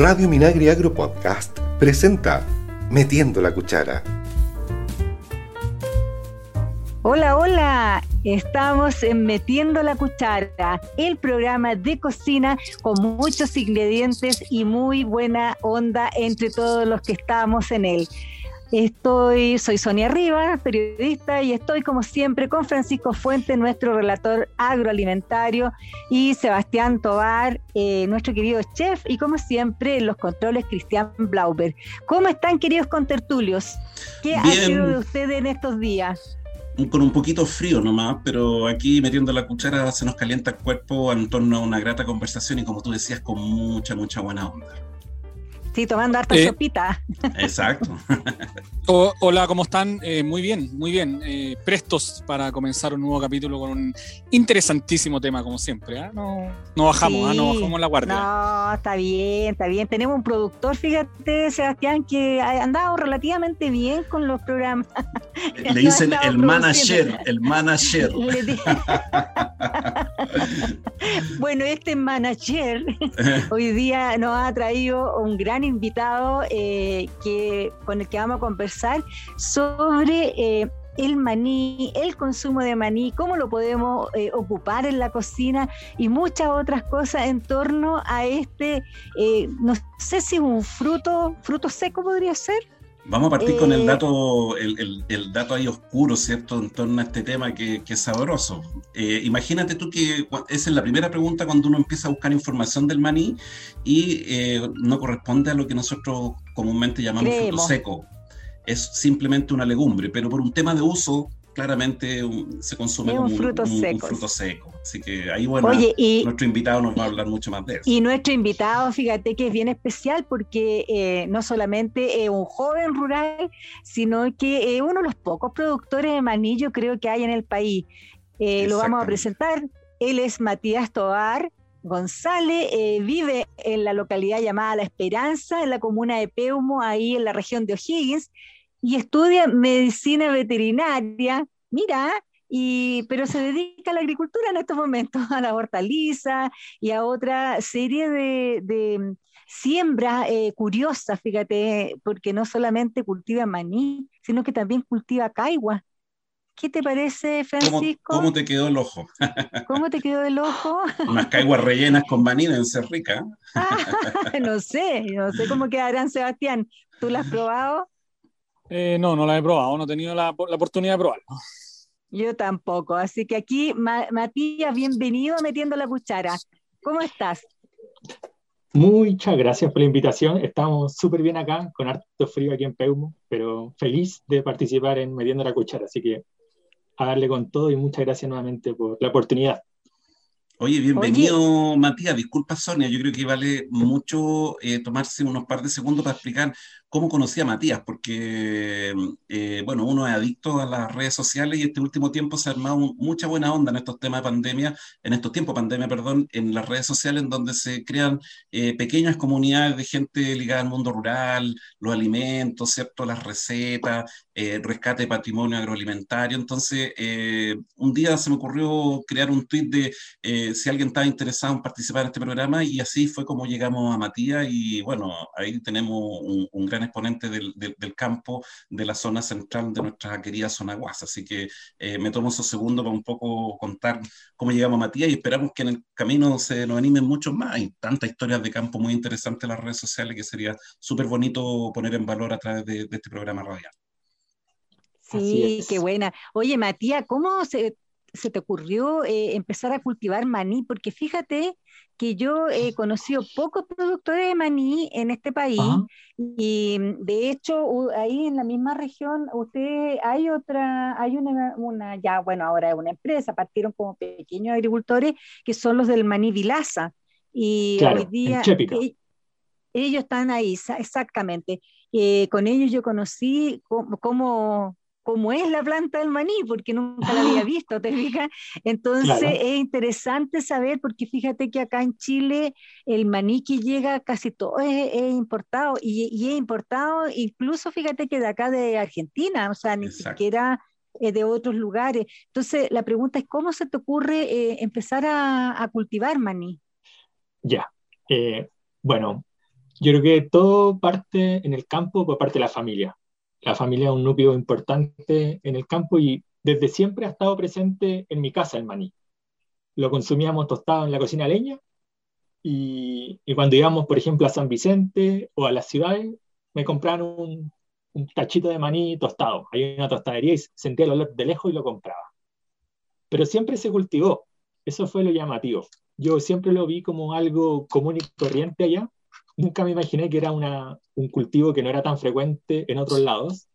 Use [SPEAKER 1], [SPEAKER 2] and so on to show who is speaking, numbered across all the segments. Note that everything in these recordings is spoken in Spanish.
[SPEAKER 1] Radio Minagri Agro Podcast presenta Metiendo la Cuchara.
[SPEAKER 2] Hola, hola, estamos en Metiendo la Cuchara, el programa de cocina con muchos ingredientes y muy buena onda entre todos los que estamos en él. Estoy, soy Sonia Rivas, periodista, y estoy como siempre con Francisco Fuente, nuestro relator agroalimentario, y Sebastián Tobar, eh, nuestro querido chef, y como siempre los controles Cristian Blauber. ¿Cómo están, queridos contertulios? ¿Qué ha sido de ustedes en estos días?
[SPEAKER 3] Con un poquito frío nomás, pero aquí metiendo la cuchara se nos calienta el cuerpo en torno a una grata conversación y como tú decías, con mucha, mucha buena onda.
[SPEAKER 2] Sí, tomando harta eh, sopita.
[SPEAKER 3] Exacto.
[SPEAKER 4] hola, ¿cómo están? Eh, muy bien, muy bien. Eh, prestos para comenzar un nuevo capítulo con un interesantísimo tema, como siempre. ¿ah? No, no, bajamos, ¿ah? no bajamos la guardia.
[SPEAKER 2] No, está bien, está bien. Tenemos un productor, fíjate, Sebastián, que ha andado relativamente bien con los programas.
[SPEAKER 3] Le dicen el manager, el manager.
[SPEAKER 2] bueno, este manager hoy día nos ha traído un gran invitado eh, que, con el que vamos a conversar sobre eh, el maní, el consumo de maní, cómo lo podemos eh, ocupar en la cocina y muchas otras cosas en torno a este, no sé si es un fruto, fruto seco podría ser.
[SPEAKER 3] Vamos a partir con el dato, el, el, dato ahí oscuro, ¿cierto? En torno a este tema que, que es sabroso. imagínate tú que esa es la primera pregunta cuando uno empieza a buscar información del maní y eh, no corresponde a lo que nosotros comúnmente llamamos fruto seco. Es simplemente una legumbre, pero por un tema de uso, claramente se consume como un, fruto seco. Así que ahí, bueno, nuestro invitado nos va a hablar mucho más de eso.
[SPEAKER 2] Y nuestro invitado, fíjate que es bien especial porque eh, no solamente es un joven rural, sino que es uno de los pocos productores de maní, yo creo que hay en el país. Eh, lo vamos a presentar. Él es Matías Tobar, González eh, vive en la localidad llamada La Esperanza, en la comuna de Peumo, ahí en la región de O'Higgins, y estudia medicina veterinaria, mira, y, pero se dedica a la agricultura en estos momentos, a la hortaliza y a otra serie de, de siembras eh, curiosas, fíjate, porque no solamente cultiva maní, sino que también cultiva caigua. ¿Qué te parece, Francisco?
[SPEAKER 3] ¿Cómo, te quedó el ojo?
[SPEAKER 2] ¿Cómo te quedó el ojo?
[SPEAKER 3] Unas caiguas rellenas con maní deben ser ricas.
[SPEAKER 2] no sé, no sé cómo quedarán, Sebastián. ¿Tú las has probado?
[SPEAKER 4] Eh, no, no la he probado, no he tenido la, oportunidad de probarlo.
[SPEAKER 2] Yo tampoco, así que aquí, Matías, bienvenido Metiendo la Cuchara. ¿Cómo estás?
[SPEAKER 5] Muchas gracias por la invitación. Estamos súper bien acá, con harto frío aquí en Peumo, pero feliz de participar en Metiendo la Cuchara. Así que a darle con todo y muchas gracias nuevamente por la oportunidad.
[SPEAKER 3] Oye, bienvenido Matías, disculpa Sonia, yo creo que vale mucho eh, tomarse unos par de segundos para explicar cómo conocí a Matías, porque, eh, bueno, uno es adicto a las redes sociales y este último tiempo se ha armado mucha buena onda en estos temas de pandemia, en estos tiempos de pandemia, perdón, en las redes sociales en donde se crean eh, pequeñas comunidades de gente ligada al mundo rural, los alimentos, ¿cierto? Las recetas, eh, rescate de patrimonio agroalimentario. Entonces, un día se me ocurrió crear un tweet de si alguien estaba interesado en participar en este programa y así fue como llegamos a Matías y bueno, ahí tenemos un, un gran exponente del, del, campo de la zona central de nuestra querida zona Guasa. Así que eh, me tomo esos segundos para un poco contar cómo llegamos a Matías y esperamos que en el camino se nos animen muchos más. Hay tantas historias de campo muy interesantes en las redes sociales que sería súper bonito poner en valor a través de, este programa radial.
[SPEAKER 2] Sí, qué buena. Oye, Matías, ¿cómo se, se te ocurrió eh, empezar a cultivar maní? Porque fíjate que yo he conocido pocos productores de maní en este país y de hecho ahí en la misma región usted hay otra, hay una, una, ya bueno, ahora es una empresa, partieron como pequeños agricultores que son los del maní Vilaza y hoy día e, ellos están ahí, exactamente. Eh, con ellos yo conocí cómo, cómo es la planta del maní, porque nunca la había visto, ¿te fijas? Entonces es interesante saber, porque fíjate que acá en Chile el maní que llega casi todo es, importado, y, es importado incluso, fíjate que de acá de Argentina, o sea, ni siquiera eh, de otros lugares. Entonces la pregunta es, ¿cómo se te ocurre eh, empezar a, cultivar maní?
[SPEAKER 5] Ya, eh, bueno, Yo creo que todo parte en el campo por parte de la familia. La familia es un núcleo importante en el campo y desde siempre ha estado presente en mi casa el maní. Lo consumíamos tostado en la cocina leña y, cuando íbamos, por ejemplo, a San Vicente o a las ciudades, me compraban un, un tachito de maní tostado. Hay una tostadería y sentía el olor de lejos y lo compraba. Pero siempre se cultivó. Eso fue lo llamativo. Yo siempre lo vi como algo común y corriente allá. Nunca me imaginé que era una, un cultivo que no era tan frecuente en otros lados.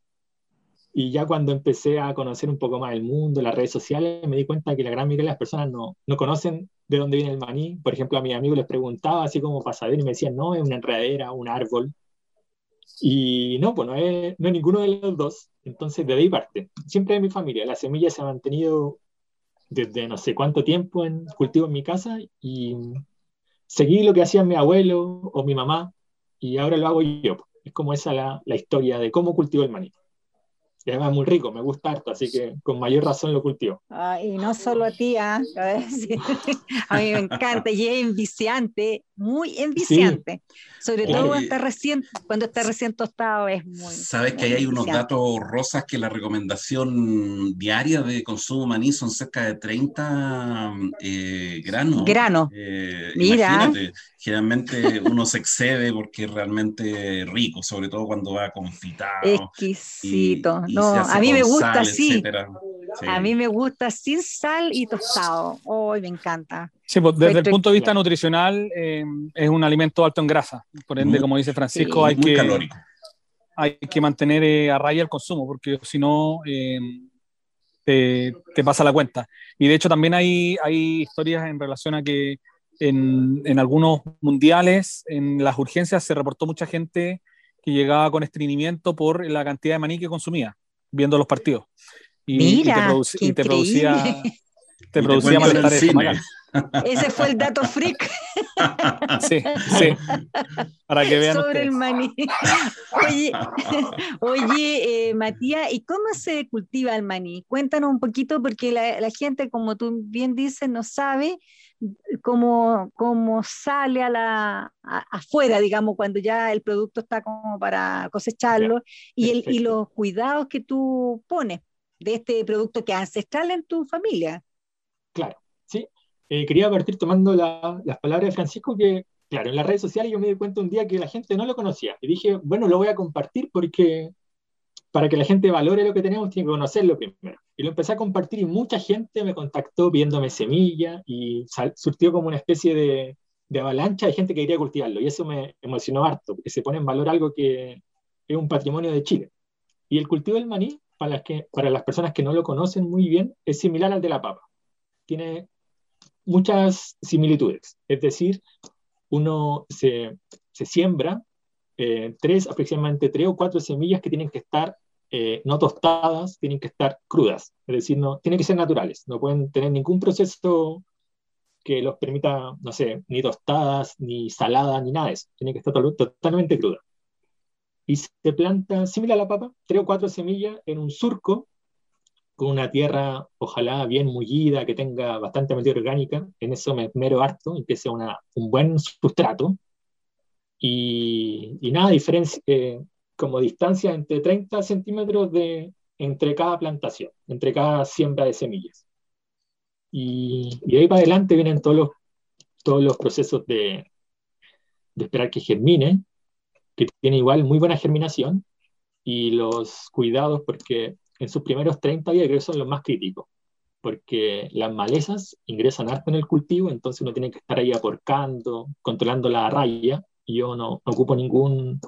[SPEAKER 5] Y ya cuando empecé a conocer un poco más el mundo, las redes sociales, me di cuenta que la gran mayoría de las personas no, no conocen de dónde viene el maní. Por ejemplo, a mis amigos les preguntaba así como para saber y me decían, no, es una enredadera, un árbol. Y no, pues no es, no es ninguno de los dos. Entonces, de ahí parte. Siempre en mi familia, la semilla se ha mantenido desde no sé cuánto tiempo en cultivo en mi casa y seguí lo que hacían mi abuelo o mi mamá y ahora lo hago yo. Es como esa la, la historia de cómo cultivo el maní. Y además es muy rico, me gusta harto, así que con mayor razón lo cultivo.
[SPEAKER 2] Ah, y no solo a ti, ¿ah? a mí me encanta y es enviciante, muy enviciante. Sobre todo cuando está, recién, cuando está recién tostado es muy...
[SPEAKER 3] Sabes que ahí hay unos datos rosas que la recomendación diaria de consumo de maní son cerca de 30 eh, granos.
[SPEAKER 2] Grano.
[SPEAKER 3] Eh, Mira. generalmente uno se excede porque es realmente rico, sobre todo cuando va confitado.
[SPEAKER 2] Exquisito. No, a mí me gusta así. A mí me gusta sin sal y tostado. Hoy me encanta.
[SPEAKER 4] Sí, pues desde el punto de vista nutricional eh, es un alimento alto en grasa. Por ende, como dice Francisco, hay, que, hay que mantener eh, a raya el consumo, porque si no eh, te, te, pasa la cuenta. Y de hecho también hay, hay historias en relación a que en, en, algunos mundiales, en las urgencias, se reportó mucha gente que llegaba con estreñimiento por la cantidad de maní que consumía viendo los partidos.
[SPEAKER 2] Y, Mira,
[SPEAKER 4] y te, producía, te producía malestar estomacal.
[SPEAKER 2] Ese fue el dato freak.
[SPEAKER 4] Sí, sí. Para que vean.
[SPEAKER 2] Sobre el maní. Oye, oye eh, Matías, ¿y cómo se cultiva el maní? Cuéntanos un poquito, porque la, la gente, como tú bien dices, no sabe cómo, cómo sale a la, afuera, digamos, cuando ya el producto está como para cosecharlo, y, el, y los cuidados que tú pones de este producto que es ancestral en tu familia.
[SPEAKER 5] Claro. Eh, quería partir tomando las palabras de Francisco, que, claro, en las redes sociales yo me di cuenta un día que la gente no lo conocía. Y dije, bueno, lo voy a compartir porque para que la gente valore lo que tenemos, tiene que conocerlo primero. Y lo empecé a compartir y mucha gente me contactó viéndome semilla y surtió como una especie de, de, avalancha de gente que quería cultivarlo. Y eso me emocionó harto, porque se pone en valor algo que es un patrimonio de Chile. Y el cultivo del maní, para las, que, para las personas que no lo conocen muy bien, es similar al de la papa. Tiene muchas similitudes. Es decir, uno se, siembra eh, tres, aproximadamente tres o cuatro semillas que tienen que estar eh, no tostadas, tienen que estar crudas. Es decir, no, tienen que ser naturales. No pueden tener ningún proceso que los permita, no sé, ni tostadas, ni saladas, ni nada de. Tienen que estar totalmente crudas. Y se planta, similar a la papa, tres o cuatro semillas en un surco con una tierra ojalá bien mullida, que tenga bastante materia orgánica, en eso me mero harto, y que sea un buen sustrato. Y, nada, diferencia, eh, como distancia entre 30 centímetros de, entre cada plantación, entre cada siembra de semillas. Y, y ahí para adelante vienen todos los, todos los procesos de, de esperar que germine, que tiene igual muy buena germinación, y los cuidados, porque en sus primeros 30 días creo que son los más críticos, porque las malezas ingresan harto en el cultivo, entonces uno tiene que estar ahí aporcando, controlando la raya, y yo no, no ocupo ningún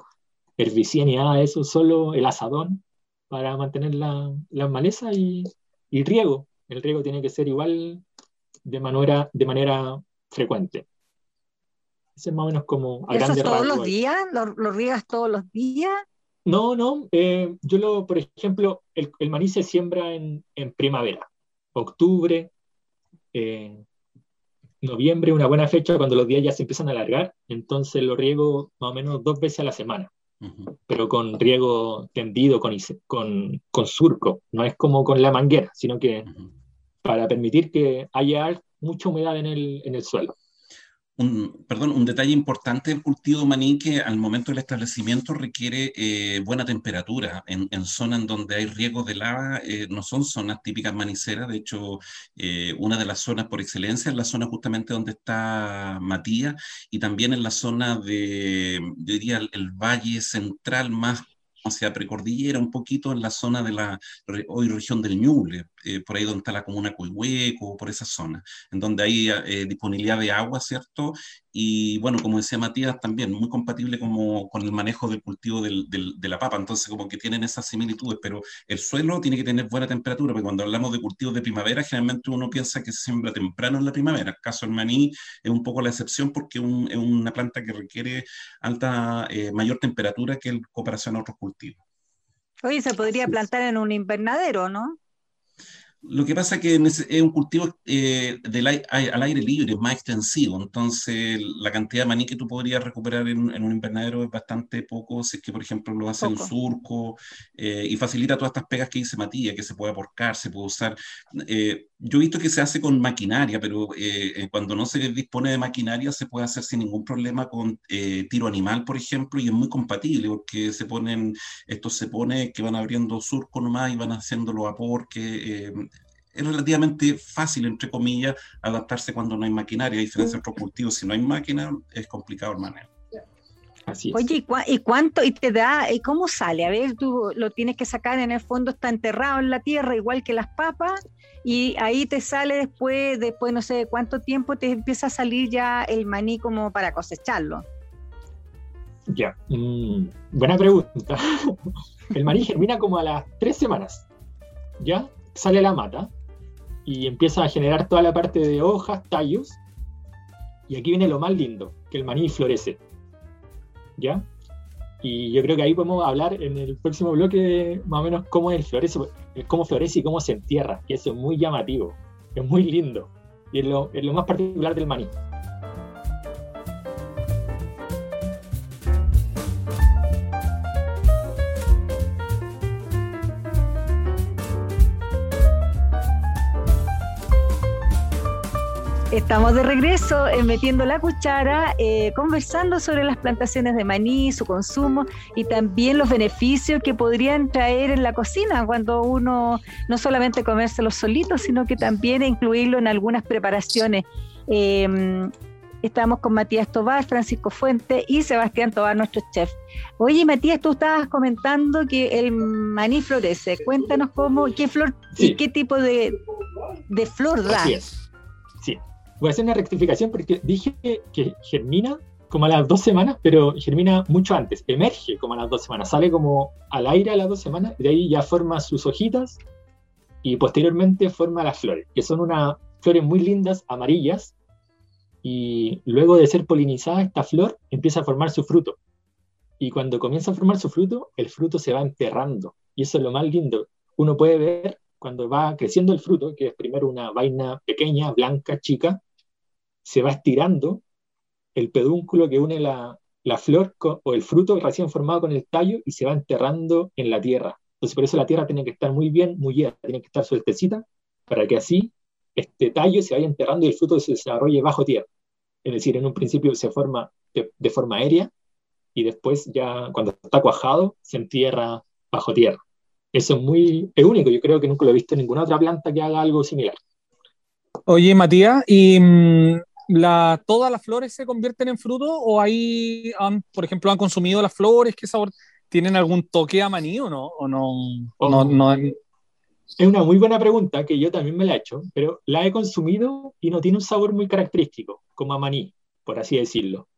[SPEAKER 5] herbicida ni nada de eso, solo el asadón para mantener las la malezas y, y, riego. El riego tiene que ser igual de manera, de manera frecuente.
[SPEAKER 2] Ese es más o menos como a ¿Eso todos los días? ¿Lo, ¿Lo, riegas todos los días?
[SPEAKER 5] No, no. Eh, yo lo, por ejemplo, el, el, maní se siembra en, en primavera, octubre, eh, noviembre, una buena fecha cuando los días ya se empiezan a alargar, entonces lo riego más o menos dos veces a la semana, uh -huh. pero con riego tendido, con, con, con, surco, no es como con la manguera, sino que uh -huh. para permitir que haya mucha humedad en el, en el suelo.
[SPEAKER 3] Un, perdón, un detalle importante del cultivo de maní que al momento del establecimiento requiere eh, buena temperatura. En, en, zonas donde hay riesgos de lava eh, no son zonas típicas maniceras. De hecho, eh, una de las zonas por excelencia es la zona justamente donde está Matías y también en la zona de, yo diría, el valle central más hacia precordillera, un poquito en la zona de la hoy región del Ñuble, eh, por ahí donde está la comuna Cuihueco, por esa zona, en donde hay eh, disponibilidad de agua, ¿cierto? Y bueno, como decía Matías, también muy compatible como con el manejo del cultivo del, de la papa, entonces como que tienen esas similitudes, pero el suelo tiene que tener buena temperatura, porque cuando hablamos de cultivos de primavera, generalmente uno piensa que se siembra temprano en la primavera, el caso del maní es un poco la excepción porque es una planta que requiere alta, eh, mayor temperatura que en comparación a otros cultivos.
[SPEAKER 2] Oye, se podría plantar en un invernadero, ¿no?
[SPEAKER 3] Lo que pasa es que es un cultivo eh, al aire libre, más extensivo, entonces la cantidad de maní que tú podrías recuperar en, un invernadero es bastante poco, si es que, por ejemplo, lo hace el surco eh, y facilita todas estas pegas que dice Matías, que se puede aporcar, se puede usar. Eh, yo he visto que se hace con maquinaria, pero cuando no se dispone de maquinaria se puede hacer sin ningún problema con tiro animal, por ejemplo, y es muy compatible porque se ponen, esto se pone que van abriendo surco nomás y van haciendo los aporques es relativamente fácil, entre comillas, adaptarse cuando no hay maquinaria, a diferencia de otros cultivos. Si no hay máquina, es complicado el
[SPEAKER 2] Así Oye, ¿y, cuánto? ¿Y te da? ¿Y cómo sale? A ver, tú lo tienes que sacar, en el fondo está enterrado en la tierra, igual que las papas, y ahí te sale después, después no sé cuánto tiempo, te empieza a salir ya el maní como para cosecharlo.
[SPEAKER 5] Ya, mm, buena pregunta. el maní germina como a las tres semanas. ¿Ya? Sale la mata y empieza a generar toda la parte de hojas, tallos. Y aquí viene lo más lindo, que el maní florece. ¿Ya? Y yo creo que ahí podemos hablar en el próximo bloque más o menos cómo es florece, cómo florece y cómo se entierra. Y eso es muy llamativo, es muy lindo. Y es lo, es lo más particular del maní.
[SPEAKER 2] Estamos de regreso en Metiendo la Cuchara, eh, conversando sobre las plantaciones de maní, su consumo y también los beneficios que podrían traer en la cocina cuando uno no solamente comérselo solitos, sino que también incluirlo en algunas preparaciones. Em, estamos con Matías Tobar, Francisco Fuente y Sebastián Tobar, nuestro chef. Oye, Matías, tú estabas comentando que el maní florece. Cuéntanos cómo, qué flor y qué tipo de, de flor da.
[SPEAKER 5] Sí, Voy a hacer una rectificación porque dije que germina como a las dos semanas, pero germina mucho antes, emerge como a las dos semanas, sale como al aire a las dos semanas, de ahí ya forma sus hojitas y posteriormente forma las flores, que son unas flores muy lindas, amarillas, y luego de ser polinizada esta flor empieza a formar su fruto. Y cuando comienza a formar su fruto, el fruto se va enterrando, y eso es lo más lindo. Uno puede ver cuando va creciendo el fruto, que es primero una vaina pequeña, blanca, chica, se va estirando el pedúnculo que une la, flor o el fruto recién formado con el tallo y se va enterrando en la tierra. Entonces, por eso la tierra tiene que estar muy bien, muy llena, tiene que estar sueltecita, para que así este tallo se vaya enterrando y el fruto se desarrolle bajo tierra. Es decir, en un principio se forma de, forma aérea y después ya cuando está cuajado se entierra bajo tierra. Eso es muy es único, yo creo que nunca lo he visto en ninguna otra planta que haga algo similar.
[SPEAKER 4] Oye, Matías, y mm, la, ¿todas las flores se convierten en fruto o ahí, por ejemplo, han consumido las flores? ¿Qué sabor? ¿Tienen algún toque a maní o no? ¿O no,
[SPEAKER 5] oh. Es una muy buena pregunta que yo también me la he hecho, pero la he consumido y no tiene un sabor muy característico, como a maní, por así decirlo.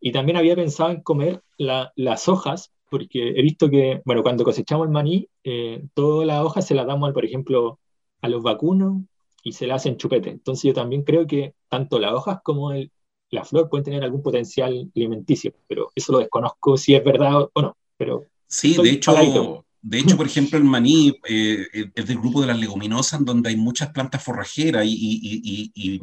[SPEAKER 5] Y también había pensado en comer las hojas, porque he visto que, bueno, cuando cosechamos el maní, eh, todas las hojas se las damos, por ejemplo, a los vacunos y se la hacen chupete. Entonces yo también creo que tanto las hojas como el, la flor pueden tener algún potencial alimenticio, pero eso lo desconozco si es verdad o no. Pero
[SPEAKER 3] sí, de hecho, de hecho, por ejemplo, el maní eh, es del grupo de las leguminosas, donde hay muchas plantas forrajeras y, y, y, eh,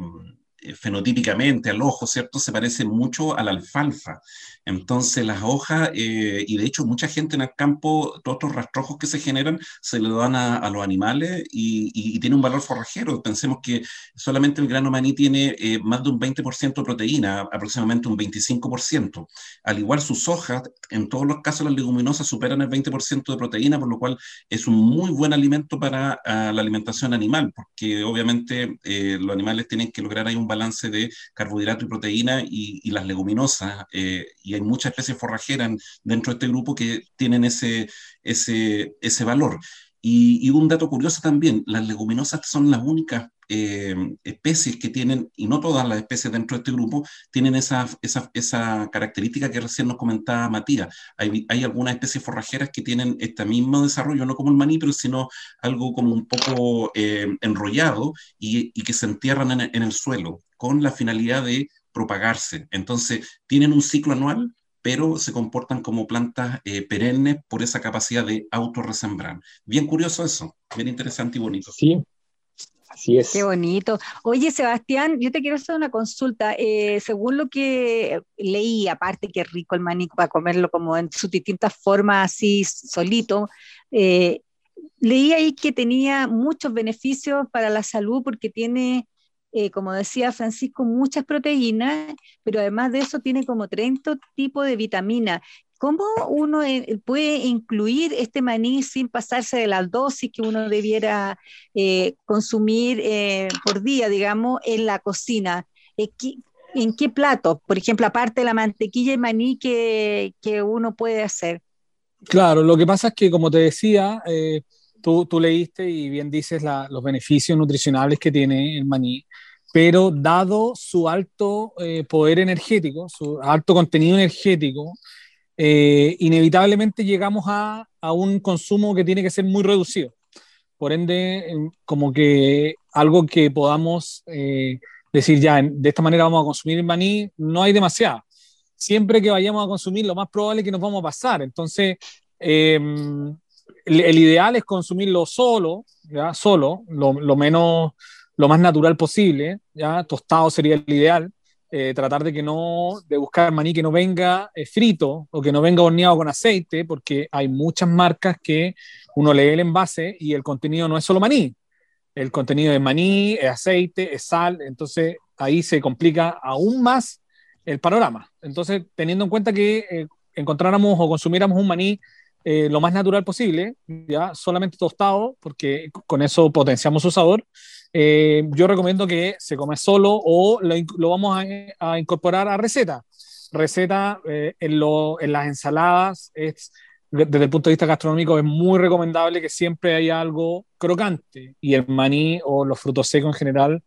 [SPEAKER 3] fenotípicamente al ojo, ¿cierto? Se parece mucho a la alfalfa. Entonces las hojas, eh, y de hecho mucha gente en el campo, todos estos rastrojos que se generan, se le dan a, los animales y, tiene un valor forrajero. Pensemos que solamente el grano maní tiene eh, más de un 20% de proteína, aproximadamente un 25%. Al igual sus hojas, en todos los casos las leguminosas superan el 20% de proteína, por lo cual es un muy buen alimento para ah, la alimentación animal, porque obviamente los animales tienen que lograr ahí un balance de carbohidrato y proteína y, las leguminosas. Eh, y hay muchas especies forrajeras dentro de este grupo que tienen ese, ese, ese valor. Y, un dato curioso también, las leguminosas son las únicas eh, especies que tienen, y no todas las especies dentro de este grupo, tienen esa, esa, esa característica que recién nos comentaba Matías. Hay, hay, algunas especies forrajeras que tienen este mismo desarrollo, no como el maní, pero sino algo como un poco eh, enrollado y, y, que se entierran en, el suelo con la finalidad de propagarse. Entonces, tienen un ciclo anual pero se comportan como plantas eh, perennes por esa capacidad de autorresembrar. Bien curioso eso, bien interesante y bonito.
[SPEAKER 5] Sí, así es.
[SPEAKER 2] Qué bonito. Oye, Sebastián, yo te quiero hacer una consulta. Eh, según lo que leí, aparte que rico el maní para comerlo como en sus distintas formas, así solito, eh, leí ahí que tenía muchos beneficios para la salud porque tiene eh, como decía Francisco, muchas proteínas, pero además de eso tiene como 30 tipos de vitaminas. ¿Cómo uno eh, puede incluir este maní sin pasarse de la dosis que uno debiera eh, consumir por día, digamos, en la cocina? ¿En qué plato? Por ejemplo, aparte de la mantequilla y maní que, que uno puede hacer.
[SPEAKER 4] Claro, lo que pasa es que, como te decía, Tú, tú, leíste y bien dices los beneficios nutricionales que tiene el maní, pero dado su alto eh, poder energético, su alto contenido energético, eh, inevitablemente llegamos a, a, un consumo que tiene que ser muy reducido. Por ende, como que algo que podamos eh, decir ya, de esta manera vamos a consumir el maní, no hay demasiado. Siempre que vayamos a consumir, lo más probable es que nos vamos a pasar. Entonces, em, el, ideal es consumirlo solo, ¿ya? Solo, lo, lo, menos, lo más natural posible, ¿ya? Tostado sería el ideal. Eh, tratar de que no, de buscar maní que no venga eh, frito o que no venga horneado con aceite, porque hay muchas marcas que uno lee el envase y el contenido no es solo maní. El contenido es maní, es aceite, es sal, entonces ahí se complica aún más el panorama. Entonces, teniendo en cuenta que eh, encontráramos o consumiéramos un maní eh, lo más natural posible, ya solamente tostado, porque con eso potenciamos su sabor. Eh, yo recomiendo que se come solo o lo, vamos a, incorporar a receta. Receta eh, en, en, las ensaladas es, desde el punto de vista gastronómico, es muy recomendable que siempre haya algo crocante y el maní o los frutos secos en general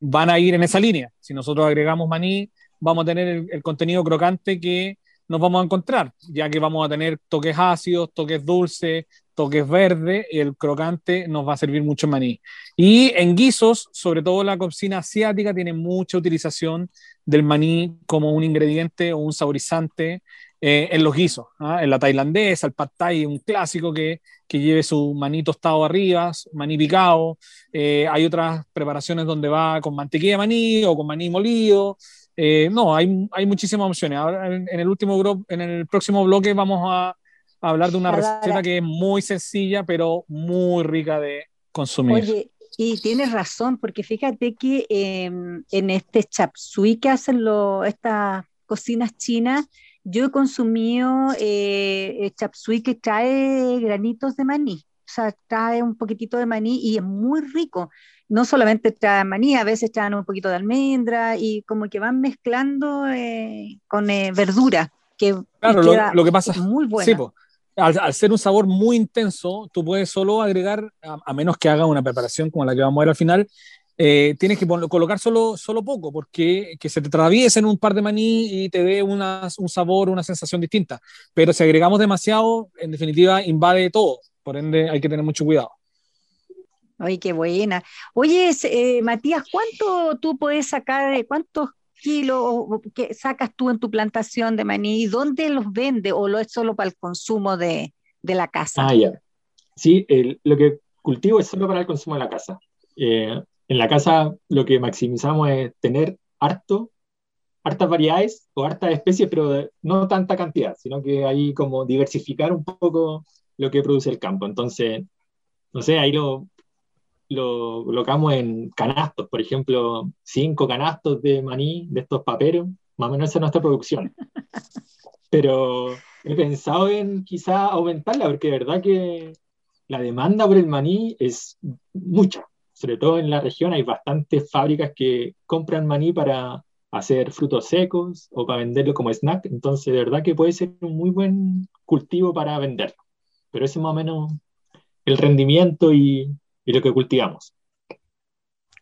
[SPEAKER 4] van a ir en esa línea. Si nosotros agregamos maní, vamos a tener el contenido crocante que nos vamos a encontrar, ya que vamos a tener toques ácidos, toques dulces, toques verdes, el crocante nos va a servir mucho maní. Y en guisos, sobre todo la cocina asiática, tiene mucha utilización del maní como un ingrediente o un saborizante eh, en los guisos. ¿ah? En la tailandesa, el pad thai, un clásico que, que lleve su maní tostado arriba, maní picado. Eh, hay otras preparaciones donde va con mantequilla de maní o con maní molido. Eh, no, hay, hay muchísimas opciones. Ahora, en, el último en el próximo bloque vamos a, hablar de una receta que es muy sencilla, pero muy rica de consumir.
[SPEAKER 2] Oye, y tienes razón, porque fíjate que em, en este chapsui que hacen estas cocinas chinas, yo he consumido eh, chapsui que trae granitos de maní, o sea, trae un poquitito de maní y es muy rico no solamente traen maní, a veces traen un poquito de almendra y como que van mezclando eh, con eh, verdura. Que
[SPEAKER 4] claro, lo, que pasa muy bueno. Al, ser un sabor muy intenso, tú puedes solo agregar, a, menos que haga una preparación como la que vamos a ver al final, eh, tienes que colocar solo, solo poco, porque que se te atraviesen un par de maní y te dé una, un sabor, una sensación distinta. Pero si agregamos demasiado, en definitiva, invade todo. Por ende, hay que tener mucho cuidado.
[SPEAKER 2] Ay, qué buena. Oye, eh, Matías, ¿cuánto tú puedes sacar, cuántos kilos que sacas tú en tu plantación de maní? ¿Y dónde los vende o lo es solo para el consumo de, la casa?
[SPEAKER 5] Ah, ya. Sí, lo que cultivo es solo para el consumo de la casa. Eh, en la casa lo que maximizamos es tener harto, hartas variedades o hartas especies, pero no tanta cantidad, sino que ahí como diversificar un poco lo que produce el campo. Entonces, no sé, ahí lo, lo colocamos en canastos, por ejemplo, cinco canastos de maní de estos paperos, más o menos esa es nuestra producción. Pero he pensado en quizá aumentarla, porque de verdad que la demanda por el maní es mucha. Sobre todo en la región hay bastantes fábricas que compran maní para hacer frutos secos o para venderlo como snack. Entonces, de verdad que puede ser un muy buen cultivo para venderlo. Pero ese es más o menos el rendimiento y, y lo que cultivamos.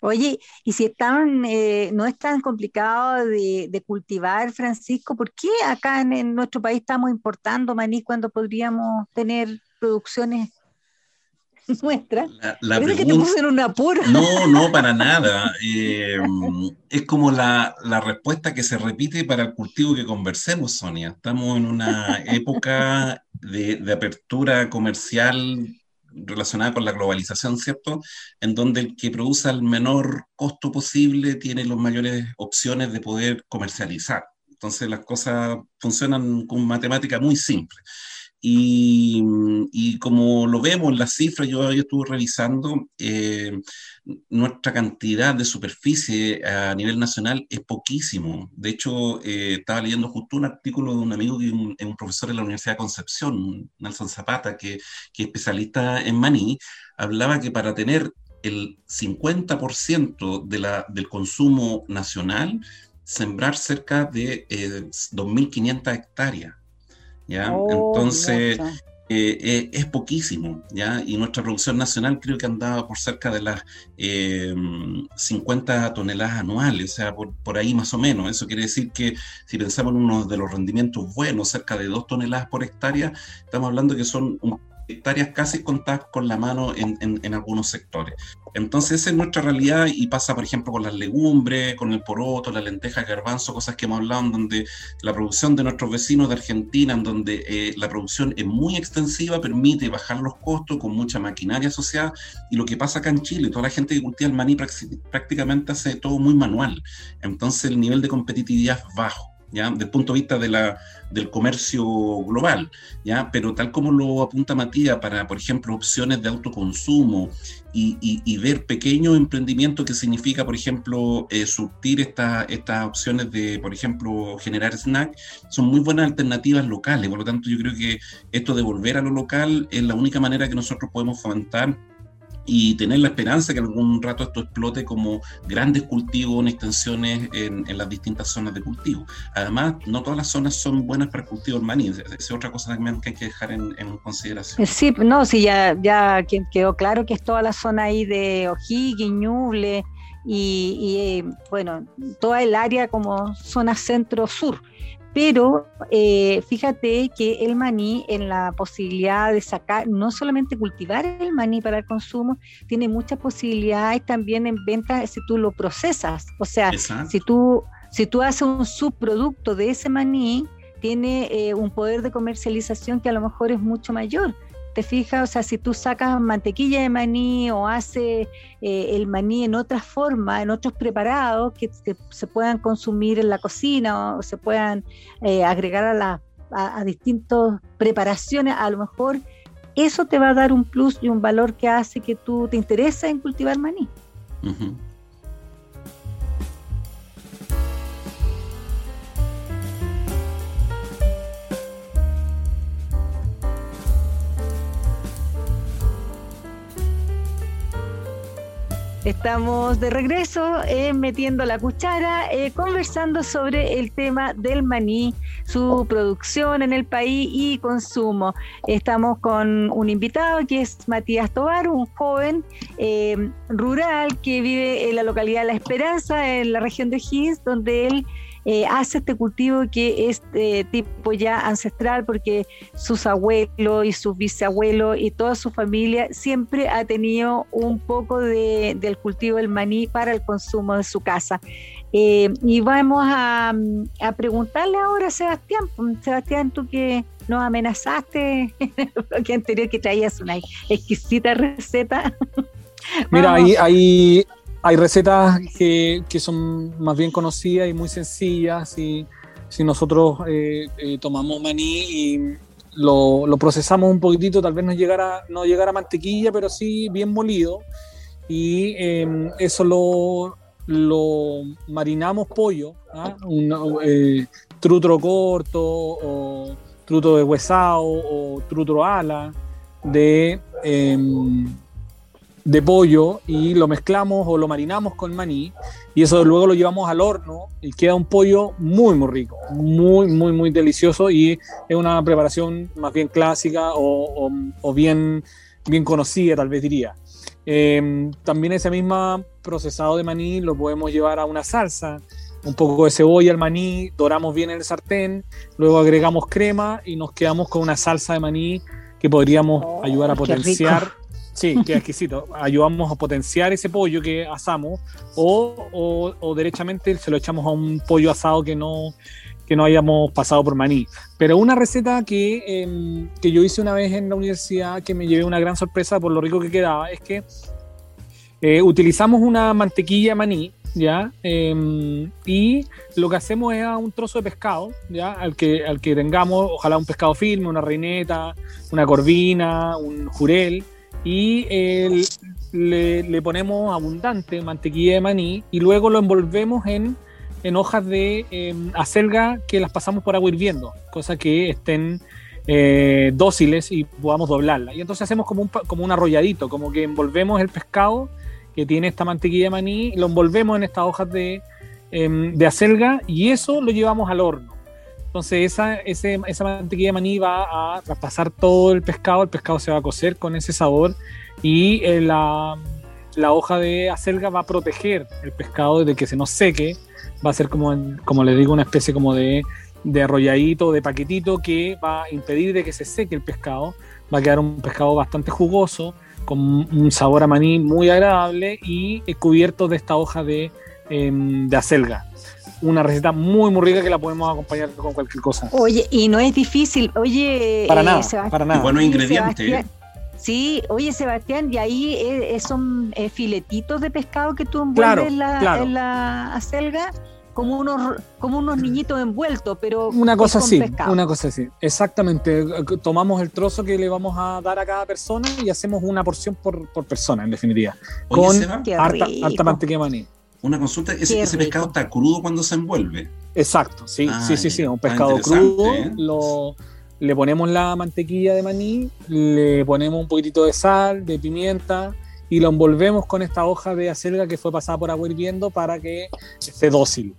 [SPEAKER 2] Oye, y si están, eh, no es tan complicado de, cultivar, Francisco, ¿por qué acá en, nuestro país estamos importando maní cuando podríamos tener producciones nuestras?
[SPEAKER 3] La, que te puse en un apuro. No, no, para nada. Eh, es como la, respuesta que se repite para el cultivo que conversemos, Sonia. Estamos en una época de, de apertura comercial relacionada con la globalización, ¿cierto? En donde el que produce al menor costo posible tiene las mayores opciones de poder comercializar. Entonces las cosas funcionan con matemática muy simple. Y, como lo vemos en las cifras, yo, estuve revisando, eh, nuestra cantidad de superficie a nivel nacional es poquísimo. De hecho, eh, estaba leyendo justo un artículo de un amigo que es un, profesor de la Universidad de Concepción, Nelson Zapata, que, que es especialista en maní, hablaba que para tener el 50% de la, del consumo nacional, sembrar cerca de 2.500 eh, hectáreas. ¿Ya? Oh, Entonces, eh, eh, es poquísimo, ¿ya? Y nuestra producción nacional creo que andaba por cerca de las 50 eh, toneladas anuales, o sea, por, por, ahí más o menos. Eso quiere decir que si pensamos en uno de los rendimientos buenos, cerca de 2 toneladas por hectárea, estamos hablando que son un hectáreas casi contadas con la mano en, en, algunos sectores. Entonces esa es nuestra realidad y pasa, por ejemplo, con las legumbres, con el poroto, la lenteja, garbanzo, cosas que hemos hablado, en donde la producción de nuestros vecinos de Argentina, en donde eh, la producción es muy extensiva, permite bajar los costos con mucha maquinaria asociada. Y lo que pasa acá en Chile, toda la gente que cultiva el maní prácticamente hace todo muy manual. Entonces el nivel de competitividad es bajo. ¿Ya? Desde el punto de vista de la, del comercio global, ¿ya? Pero tal como lo apunta Matías, para, por ejemplo, opciones de autoconsumo y, y, ver pequeños emprendimientos que significa, por ejemplo, eh, surtir estas opciones de, por ejemplo, generar snack, son muy buenas alternativas locales. Por lo tanto, yo creo que esto de volver a lo local es la única manera que nosotros podemos fomentar y tener la esperanza que algún rato esto explote como grandes cultivos en extensiones en, las distintas zonas de cultivo. Además, no todas las zonas son buenas para el cultivo del maní, esa es otra cosa también que hay que dejar en, consideración.
[SPEAKER 2] Eh, sí, no, sí, ya, ya quedó claro que es toda la zona ahí de O'Higgins, Ñuble y, y eh, bueno, toda el área como zona centro-sur pero eh, fíjate que el maní en la posibilidad de sacar, no solamente cultivar el maní para el consumo, tiene muchas posibilidades también en venta si tú lo procesas. O sea, si tú, si tú haces un subproducto de ese maní, tiene eh, un poder de comercialización que a lo mejor es mucho mayor. ¿Te fijas? O sea, si tú sacas mantequilla de maní o haces eh, el maní en otra forma, en otros preparados que, se puedan consumir en la cocina o se puedan eh, agregar a, la, a, distintas preparaciones, a lo mejor eso te va a dar un plus y un valor que hace que tú te intereses en cultivar maní. Estamos de regreso eh, metiendo la cuchara, eh, conversando sobre el tema del maní, su producción en el país y consumo. Estamos con un invitado que es Matías Tobar, un joven eh, rural que vive en la localidad La Esperanza, en la región de Higgins, donde él eh, hace este cultivo que es de tipo ya ancestral porque sus abuelos y sus bisabuelos y toda su familia siempre ha tenido un poco de, del cultivo del maní para el consumo de su casa. Eh, y vamos a, a, preguntarle ahora a Sebastián, Sebastián, tú que nos amenazaste en el bloque anterior que traías una exquisita receta.
[SPEAKER 4] Mira, ahí, ahí hay recetas que, que, son más bien conocidas y muy sencillas. Y si nosotros eh, eh, tomamos maní y lo, lo, procesamos un poquitito, tal vez no llegara, no llegara mantequilla, pero sí bien molido. Y em, eso lo, lo marinamos pollo, ¿ah? un eh, trutro corto o trutro de huesado o trutro ala de em, de pollo y lo mezclamos o lo marinamos con maní y eso luego lo llevamos al horno y queda un pollo muy muy rico, muy muy muy delicioso y es una preparación más bien clásica o, bien, bien conocida tal vez diría. Em, también ese mismo procesado de maní lo podemos llevar a una salsa, un poco de cebolla al maní, doramos bien en el sartén, luego agregamos crema y nos quedamos con una salsa de maní que podríamos oh, ayudar a potenciar Sí, qué exquisito. Ayudamos a potenciar ese pollo que asamos o, o, derechamente se lo echamos a un pollo asado que no, que no hayamos pasado por maní. Pero una receta que, em, que, yo hice una vez en la universidad que me llevé una gran sorpresa por lo rico que quedaba es que eh, utilizamos una mantequilla maní, ¿ya? Em, y lo que hacemos es a un trozo de pescado, ¿ya? Al que, al que tengamos, ojalá un pescado firme, una reineta, una corvina, un jurel, y le, ponemos abundante mantequilla de maní y luego lo envolvemos en, hojas de em, acelga que las pasamos por agua hirviendo, cosa que estén eh, dóciles y podamos doblarla. Y entonces hacemos como un, como un arrolladito, como que envolvemos el pescado que tiene esta mantequilla de maní, lo envolvemos en estas hojas de, em, de acelga y eso lo llevamos al horno. Entonces esa, esa mantequilla de maní va a traspasar todo el pescado, el pescado se va a cocer con ese sabor y eh, la, hoja de acelga va a proteger el pescado de que se nos seque, va a ser como, como les digo, una especie como de, de arrolladito, de paquetito que va a impedir de que se seque el pescado, va a quedar un pescado bastante jugoso, con un sabor a maní muy agradable y cubierto de esta hoja de, em, de acelga una receta muy, muy rica que la podemos acompañar con cualquier cosa.
[SPEAKER 2] Oye, y no es difícil. Oye,
[SPEAKER 4] para nada, para nada.
[SPEAKER 3] buenos ingredientes.
[SPEAKER 2] Sí, oye Sebastián, y ahí eh, son eh, filetitos de pescado que tú envuelves en, la, acelga, como unos, como unos niñitos envueltos, pero
[SPEAKER 4] una cosa así, una cosa así, exactamente. Tomamos el trozo que le vamos a dar a cada persona y hacemos una porción por, persona, en definitiva, con harta, harta mantequilla maní.
[SPEAKER 3] Una consulta, ese, ese pescado está crudo cuando se envuelve.
[SPEAKER 4] Exacto, sí, sí, sí, sí, un pescado crudo, ¿eh? lo, le ponemos la mantequilla de maní, le ponemos un poquitito de sal, de pimienta y lo envolvemos con esta hoja de acelga que fue pasada por agua hirviendo para que esté dócil.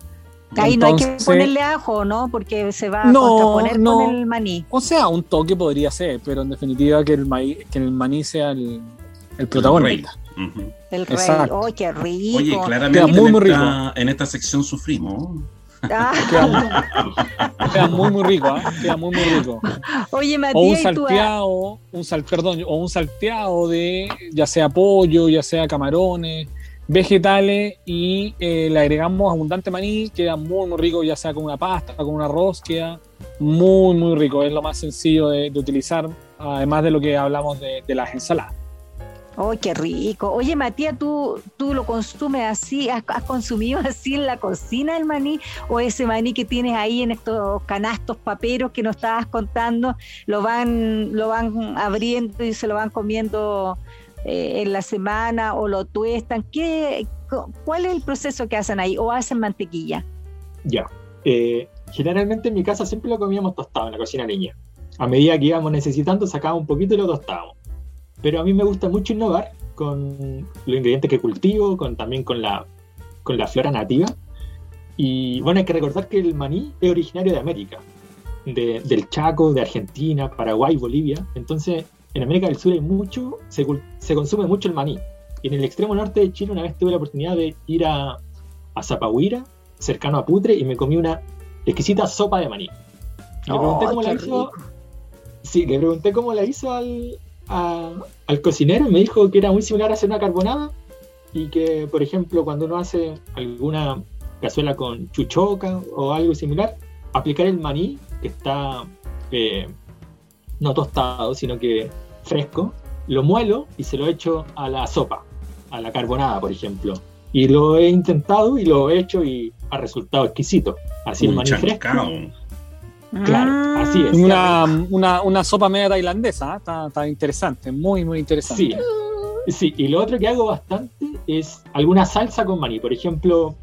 [SPEAKER 2] Ahí no hay que ponerle ajo, ¿no? Porque se va a poner con el maní.
[SPEAKER 4] O sea, un toque podría ser, pero en definitiva que el, que el maní sea el, el protagonista.
[SPEAKER 2] El rey, ¡oh, qué rico!
[SPEAKER 3] Oye, claramente muy, en, esta, en esta sección sufrimos.
[SPEAKER 4] Ah. Queda, muy, muy rico, ¿eh? queda muy, muy rico.
[SPEAKER 2] Oye, Matías,
[SPEAKER 4] o un salteado, un sal, perdón, o un salteado de ya sea pollo, ya sea camarones, vegetales y eh, le agregamos abundante maní, queda muy, muy rico, ya sea con una pasta, con un arroz, queda muy, muy rico. Es lo más sencillo de, utilizar, además de lo que hablamos de, de las ensaladas.
[SPEAKER 2] ¡Ay, qué rico! Oye, Matías, ¿tú, ¿tú lo consumes así? ¿Has, consumido así en la cocina el maní? ¿O ese maní que tienes ahí en estos canastos paperos que nos estabas contando, lo van, lo van abriendo y se lo van comiendo eh, en la semana o lo tuestan? ¿Qué, ¿Cuál es el proceso que hacen ahí? ¿O hacen mantequilla?
[SPEAKER 5] Ya. Eh, generalmente en mi casa siempre lo comíamos tostado en la cocina niña. A medida que íbamos necesitando, sacábamos un poquito y lo tostábamos pero a mí me gusta mucho innovar con los ingredientes que cultivo, con, también con la, con la flora nativa. Y bueno, hay que recordar que el maní es originario de América, del Chaco, de Argentina, Paraguay, Bolivia. Entonces, en América del Sur hay mucho, se, se, consume mucho el maní. Y en el extremo norte de Chile una vez tuve la oportunidad de ir a, a Zapahuira, cercano a Putre, y me comí una exquisita sopa de maní. Le pregunté cómo la hizo. Sí, le pregunté cómo la hizo al, al cocinero me dijo que era muy similar a hacer una carbonada y que, por ejemplo, cuando uno hace alguna cazuela con chuchoca o algo similar, aplicar el maní, que está eh, no tostado, sino que fresco, lo muelo y se lo echo a la sopa, a la carbonada, por ejemplo. Y lo he intentado y lo he hecho y ha resultado exquisito. Así el maní fresco. Claro,
[SPEAKER 4] ah. así es. Una, una, una sopa media tailandesa, ¿eh? está, interesante, muy, muy interesante.
[SPEAKER 5] Sí. sí, y lo otro que hago bastante es alguna salsa con maní. Por ejemplo,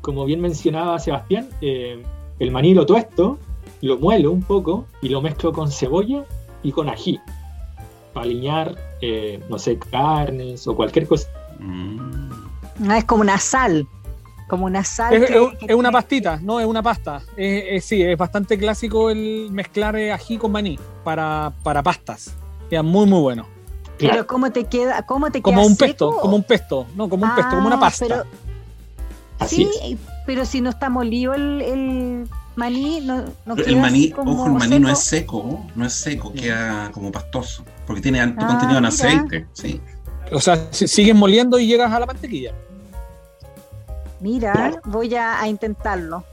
[SPEAKER 5] como bien mencionaba Sebastián, eh, el maní lo tuesto, lo muelo un poco y lo mezclo con cebolla y con ají. Para alinear, eh, no sé, carnes o cualquier cosa.
[SPEAKER 2] Mm. es como una sal. Como una sal.
[SPEAKER 4] Es, una pastita, no es una pasta. sí, es bastante clásico el mezclar ají con maní para, para pastas. Queda muy, muy bueno.
[SPEAKER 2] Pero ¿cómo te queda? ¿Cómo te
[SPEAKER 4] como un pesto, como un pesto, no, como un pesto, como una ah, pasta.
[SPEAKER 2] sí, pero si no está molido el, maní, no, no
[SPEAKER 3] El maní, ojo, el maní no es seco, no es seco, queda como pastoso, porque tiene alto ah, contenido en aceite, sí.
[SPEAKER 4] O sea, sigues moliendo y llegas a la mantequilla.
[SPEAKER 2] Mira, voy a, intentarlo.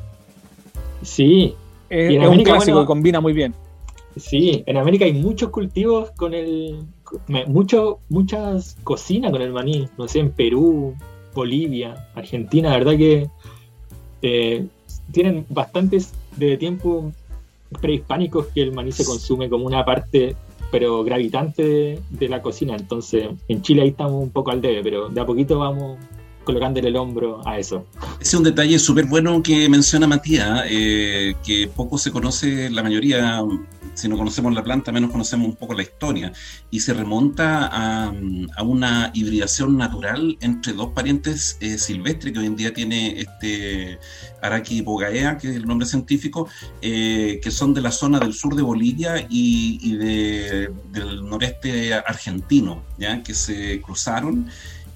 [SPEAKER 5] Sí.
[SPEAKER 4] Es, un clásico que combina muy bien.
[SPEAKER 5] Sí, en América hay muchos cultivos con el. Mucho, muchas cocinas con el maní. No sé, en Perú, Bolivia, Argentina, la verdad que eh, tienen bastantes de tiempo prehispánicos que el maní se consume como una parte pero gravitante de, la cocina. Entonces, en Chile ahí estamos un poco al debe, pero de a poquito vamos colocándole el hombro a eso.
[SPEAKER 3] Es un detalle súper bueno que menciona Matías, eh, que poco se conoce, la mayoría, si no conocemos la planta, menos conocemos un poco la historia, y se remonta a, una hibridación natural entre dos parientes eh, silvestres que hoy en día tiene este Araki bogaea, que es el nombre científico, eh, que son de la zona del sur de Bolivia y, del noreste argentino, ¿ya? que se cruzaron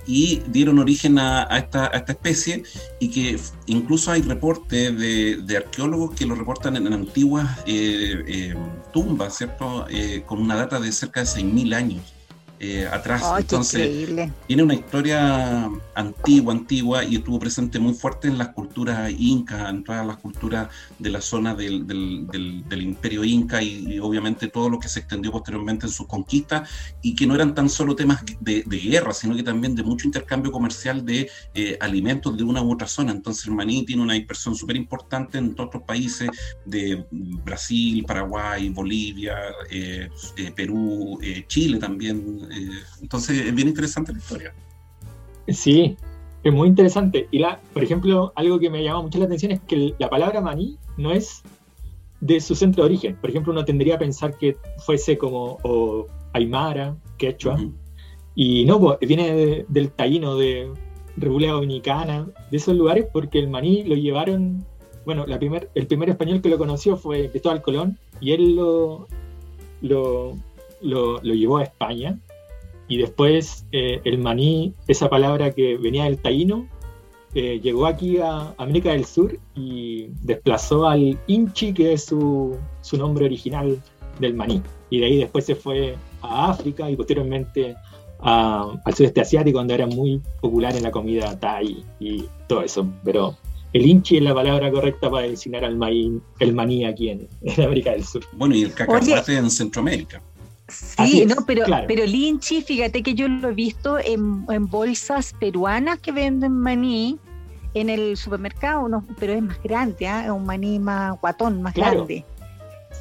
[SPEAKER 3] y dieron origen a, esta, especie y que incluso hay reportes de, arqueólogos que lo reportan en, antiguas eh, eh, tumbas, ¿cierto? Eh, con una data de cerca de 6.000 años. Eh, atrás. Entonces, tiene una historia antigua, antigua, y estuvo presente muy fuerte en las culturas incas, en todas las culturas de la zona del, del, imperio inca y, obviamente todo lo que se extendió posteriormente en sus conquistas, y que no eran tan solo temas de, guerra, sino que también de mucho intercambio comercial de eh, alimentos de una u otra zona. Entonces el maní tiene una dispersión súper importante en otros países de Brasil, Paraguay, Bolivia, eh, Perú, Chile también eh, entonces es bien interesante la historia.
[SPEAKER 5] Sí, es muy interesante. Y la, por ejemplo, algo que me llama mucho la atención es que la palabra maní no es de su centro de origen. Por ejemplo, uno tendría a pensar que fuese como o aymara, quechua, y no, pues, viene del taíno, de República Dominicana, de esos lugares, porque el maní lo llevaron, bueno, la primer, el primer español que lo conoció fue Cristóbal Colón, y él lo, lo, lo llevó a España, y después eh, el maní, esa palabra que venía del taíno, eh, llegó aquí a América del Sur y desplazó al inchi, que es su, su, nombre original del maní. Y de ahí después se fue a África y posteriormente al sudeste asiático, donde era muy popular en la comida thai y todo eso. Pero el inchi es la palabra correcta para designar al maíz, el maní aquí en, América del Sur.
[SPEAKER 3] Bueno, y el cacahuate en Centroamérica.
[SPEAKER 2] Sí, no, pero, pero Linchi, fíjate que yo lo he visto en, bolsas peruanas que venden maní en el supermercado, no, pero es más grande, ¿ah? es un maní más guatón, más grande.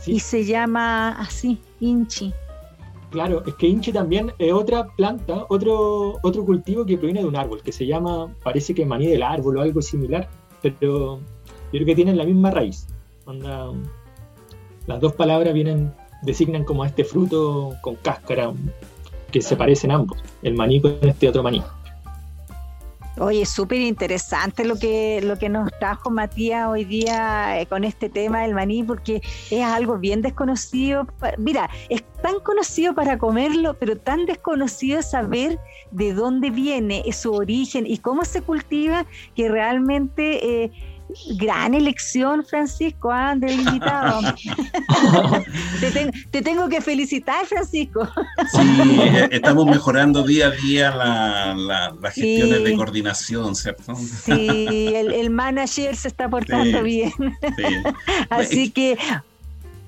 [SPEAKER 2] Y se llama así, Inchi.
[SPEAKER 5] Claro, es que Inchi también es otra planta, otro, otro cultivo que proviene de un árbol, que se llama, parece que maní del árbol o algo similar, pero yo creo que tienen la misma raíz. las dos palabras vienen designan como este fruto con cáscara que se parecen ambos, el maní con este otro maní.
[SPEAKER 2] Oye, súper interesante lo que, lo que nos trajo Matías hoy día eh, con este tema del maní, porque es algo bien desconocido. Mira, es tan conocido para comerlo, pero tan desconocido saber de dónde viene, su origen y cómo se cultiva, que realmente eh, gran elección, Francisco, ¿ah? del invitado. te, tengo que felicitar, Francisco.
[SPEAKER 3] sí, eh, estamos mejorando día a día las gestiones de coordinación, ¿cierto?
[SPEAKER 2] Sí, el, manager se está portando bien. Así que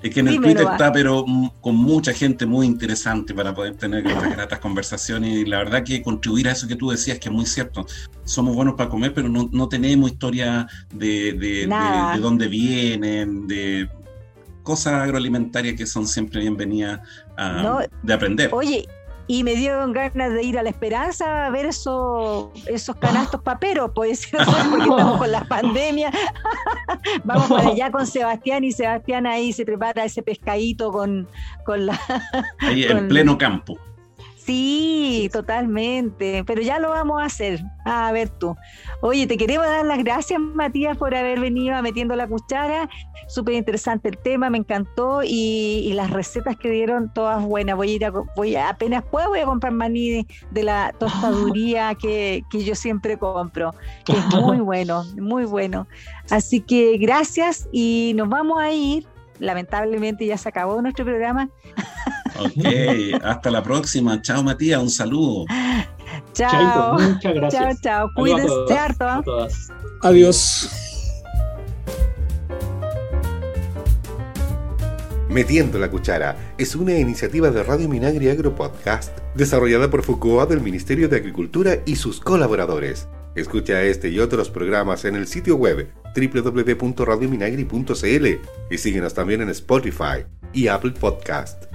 [SPEAKER 3] Es que en el Twitter está, pero con mucha gente muy interesante para poder tener estas gratas conversaciones. Y la verdad que contribuir a eso que tú decías, que es muy cierto. Somos buenos para comer, pero no, no tenemos historia de, de, de, dónde vienen, de cosas agroalimentarias que son siempre bienvenidas de aprender.
[SPEAKER 2] Oye, y me dieron ganas de ir a la Esperanza a ver esos, esos canastos paperos, puede ser, porque estamos con la pandemia. Vamos para allá con Sebastián y Sebastián ahí se prepara ese pescadito con, con la...
[SPEAKER 3] Ahí en pleno campo.
[SPEAKER 2] Sí, totalmente, pero ya lo vamos a hacer. A ver tú. Oye, te queremos dar las gracias, Matías, por haber venido a metiendo la cuchara. Súper interesante el tema, me encantó y, las recetas que dieron todas buenas. Voy a ir a, voy a, apenas puedo voy a comprar maní de, la tostaduría que, que, yo siempre compro, que es muy bueno, muy bueno. Así que gracias y nos vamos a ir. Lamentablemente ya se acabó nuestro programa.
[SPEAKER 3] Ok, hasta la próxima. Chao, Matías, un saludo.
[SPEAKER 2] Chao. muchas gracias. Chao, chao. Cuídense harto.
[SPEAKER 4] Adiós.
[SPEAKER 1] Metiendo la Cuchara es una iniciativa de Radio Minagri Agro Podcast desarrollada por FUCOA del Ministerio de Agricultura y sus colaboradores. Escucha este y otros programas en el sitio web www.radiominagri.cl y síguenos también en Spotify y Apple Podcast.